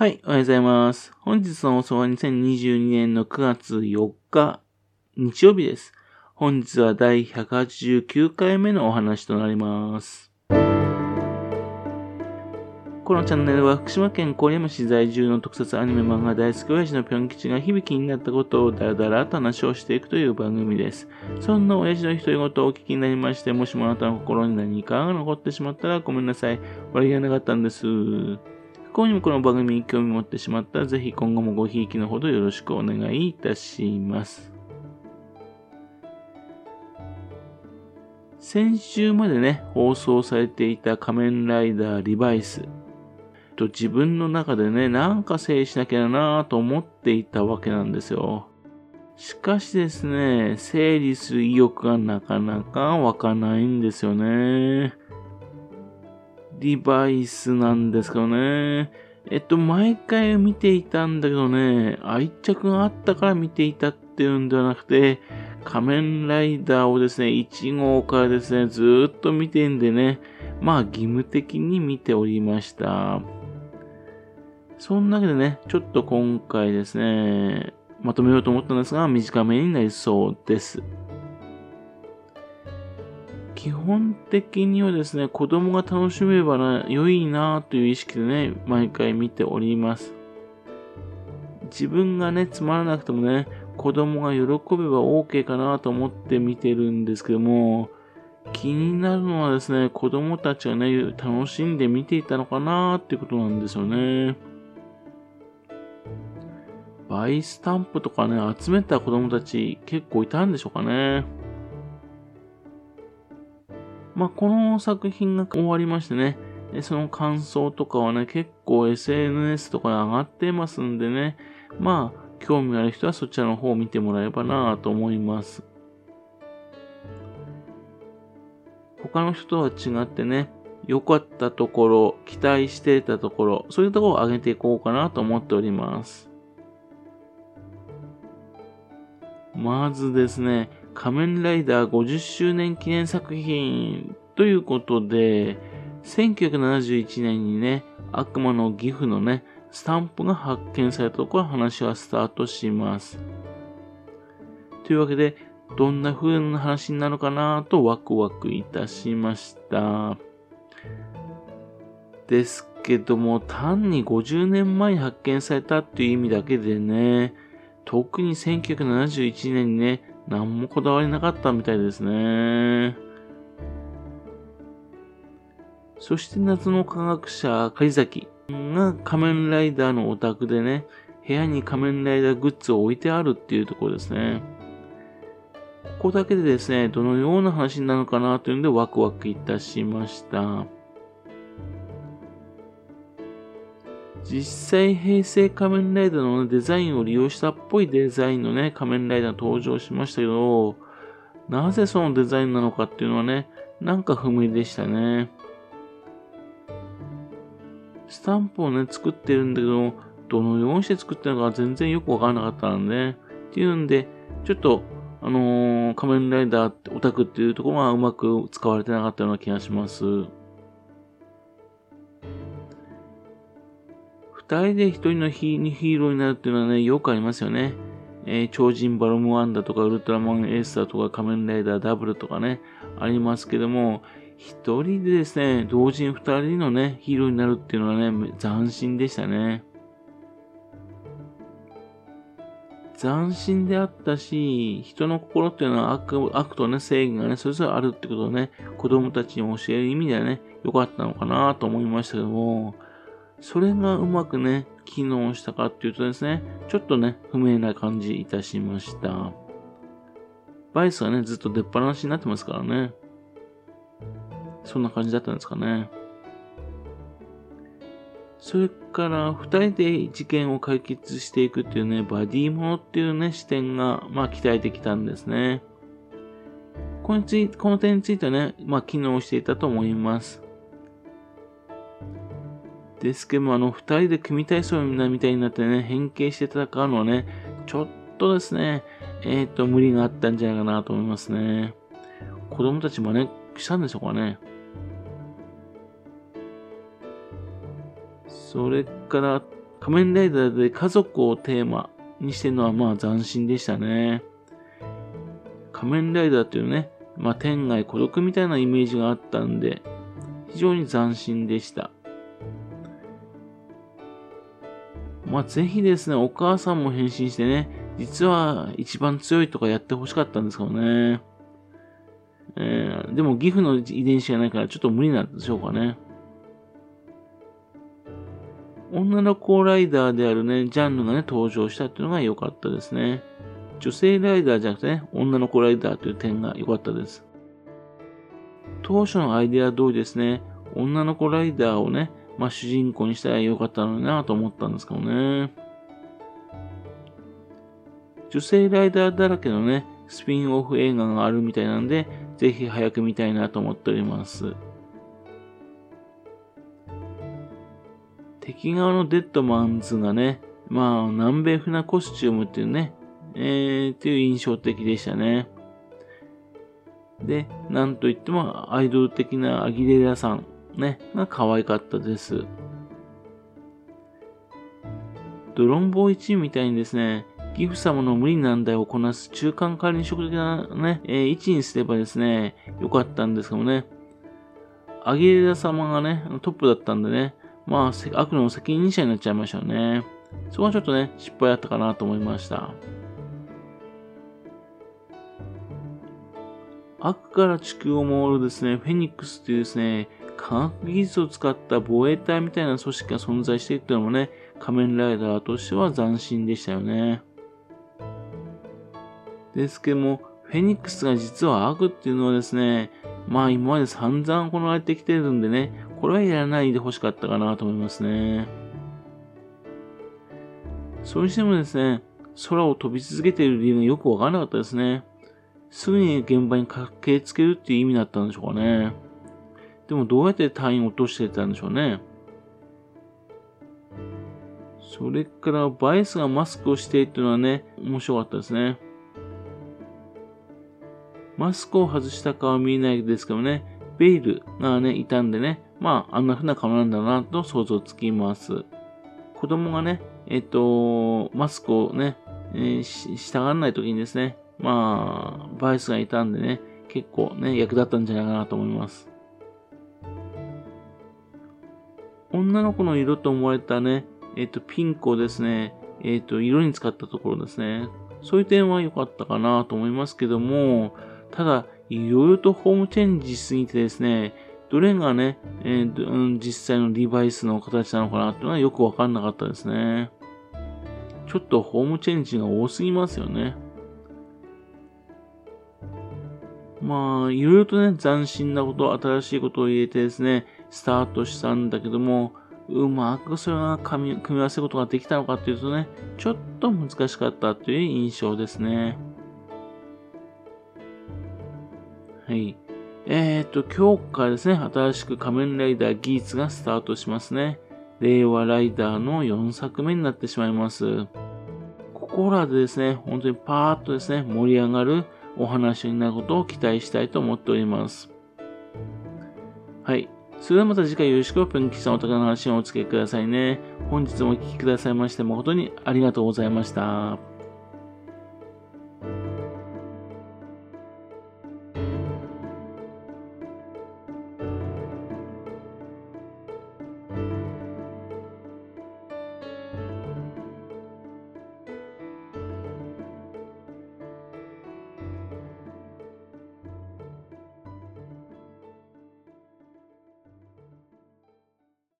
はい、おはようございます。本日の放送は2022年の9月4日、日曜日です。本日は第189回目のお話となります。このチャンネルは福島県郡山市在住の特撮アニメ漫画大好き親父のぴょん吉が響きになったことをだらだらと話をしていくという番組です。そんな親父の独り言をお聞きになりまして、もしもあなたの心に何かが残ってしまったらごめんなさい。悪気がなかったんです。不幸にもこの番組に興味持ってしまったら、ぜひ今後もごひいきのほどよろしくお願いいたします。先週までね、放送されていた仮面ライダーリバイス。と自分の中でね、なんか整理しなきゃなぁと思っていたわけなんですよ。しかしですね、整理する意欲がなかなか湧かないんですよね。リバイスなんですけどね。えっと、毎回見ていたんだけどね、愛着があったから見ていたっていうんではなくて、仮面ライダーをですね、1号からですね、ずっと見てんでね、まあ義務的に見ておりました。そんなわけでね、ちょっと今回ですね、まとめようと思ったんですが、短めになりそうです。基本的にはですね、子供が楽しめばな、良いなという意識でね、毎回見ております。自分がね、つまらなくてもね、子供が喜べば OK かなと思って見てるんですけども、気になるのはですね、子供たちがね、楽しんで見ていたのかなっていうことなんですよね。バイスタンプとかね、集めた子供たち結構いたんでしょうかね。まあ、この作品が終わりましてね、その感想とかはね、結構 SNS とかに上がってますんでね、まあ、興味ある人はそちらの方を見てもらえばなと思います。他の人とは違ってね、良かったところ、期待していたところ、そういうところを上げていこうかなと思っております。まずですね、仮面ライダー50周年記念作品ということで、1971年にね、悪魔のギフのね、スタンプが発見されたところ話はスタートします。というわけで、どんな風な話になるかなとワクワクいたしました。ですけども、単に50年前に発見されたっていう意味だけでね、特に1971年にね、何もこだわりなかったみたいですね。そして夏の科学者、狩崎が仮面ライダーのオタクでね、部屋に仮面ライダーグッズを置いてあるっていうところですね。ここだけでですね、どのような話なのかなというのでワクワクいたしました。実際平成仮面ライダーの、デザインを利用したっぽいデザインのね、仮面ライダー登場しましたけど、なぜそのデザインなのかっていうのはね、なんか不明でしたね。スタンプをね、作ってるんだけど、どのようにして作ってるのか全然よくわからなかったので、っていうんで、ちょっと、あのー、仮面ライダーオタクっていうところがうまく使われてなかったような気がします。二人で一人のヒーローになるっていうのはね、よくありますよね。えー、超人バロムワンダとかウルトラマンエースだとか仮面ライダーダブルとかね、ありますけども、一人でですね、同時に二人のね、ヒーローになるっていうのはね、斬新でしたね。斬新であったし、人の心っていうのは悪悪とね、正義がね、それぞれあるってことをね、子供たちに教える意味ではね、良かったのかなと思いましたけども、それがうまくね、機能したかっていうとですね、ちょっとね、不明な感じいたしました。バイスはね、ずっと出っ放しになってますからね。そんな感じだったんですかね。それから、二人で事件を解決していくっていうね、バディモノっていうね、視点が、まあ、期待できたんですね。このつこの点についてはね、まあ、機能していたと思います。ですけども、あの、二人で組体操みたいになってね、変形して戦うのはね、ちょっとですね、えっ、ー、と、無理があったんじゃないかなと思いますね。子供たちもね、したんでしょうかね。それから、仮面ライダーで家族をテーマにしてるのはまあ斬新でしたね。仮面ライダーっていうね、まあ天外孤独みたいなイメージがあったんで、非常に斬新でした。まあぜひですね、お母さんも変身してね、実は一番強いとかやってほしかったんですけどね。えー、でもギフの遺伝子がないからちょっと無理なんでしょうかね。女の子ライダーであるね、ジャンルがね、登場したっていうのが良かったですね。女性ライダーじゃなくてね、女の子ライダーという点が良かったです。当初のアイデア通りですね、女の子ライダーをね、まあ主人公にしたら良かったのになと思ったんですけどね。女性ライダーだらけのね、スピンオフ映画があるみたいなんで、ぜひ早く見たいなと思っております。敵側のデッドマンズがね、まあ、南米風なコスチュームっていうね、えー、っていう印象的でしたね。で、なんといってもアイドル的なアギレラさん、ね、が可愛かったです。ドロンボー1みたいにですね、ギフ様の無理難題をこなす中間管理職的なね、えー、位置にすればですね、よかったんですけどね、アギレラ様がね、トップだったんでね、まあ、悪の責任者になっちゃいましたよね。そこはちょっとね、失敗だったかなと思いました。悪から地球を守るですね、フェニックスっていうですね、科学技術を使った防衛隊みたいな組織が存在しているっていうのもね、仮面ライダーとしては斬新でしたよね。ですけども、フェニックスが実は悪っていうのはですね、まあ今まで散々行われてきてるんでね、これはやらないでほしかったかなと思いますね。それにしてもですね、空を飛び続けている理由がよくわからなかったですね。すぐに現場に駆けつけるっていう意味だったんでしょうかね。でもどうやって隊員を落としてたんでしょうね。それからバイスがマスクをしてっていうのはね、面白かったですね。マスクを外した顔は見えないですけどね、ベイルがね、いたんでね、まあ、あんな風な顔なんだなと想像つきます。子供がね、えっと、マスクをね、えー、し、従わない時にですね、まあ、バイスがいたんでね、結構ね、役立ったんじゃないかなと思います。女の子の色と思われたね、えっ、と、ピンクをですね、えっ、と、色に使ったところですね。そういう点は良かったかなと思いますけども、ただ、いろいろとホームチェンジしすぎてですね、どれがね、えーうん、実際のリバイスの形なのかなっていうのはよくわかんなかったですね。ちょっとホームチェンジが多すぎますよね。まあ、いろいろとね、斬新なこと、新しいことを入れてですね、スタートしたんだけども、うまくそれが組み合わせることができたのかっていうとね、ちょっと難しかったという印象ですね。はい。えー、っと、今日からですね、新しく仮面ライダーギーツがスタートしますね。令和ライダーの4作目になってしまいます。ここらでですね、本当にパーッとですね、盛り上がるお話になることを期待したいと思っております。はい。それではまた次回よろしく、ぷんきさんお宝の話をお付けくださいね。本日もお聴きくださいまして誠にありがとうございました。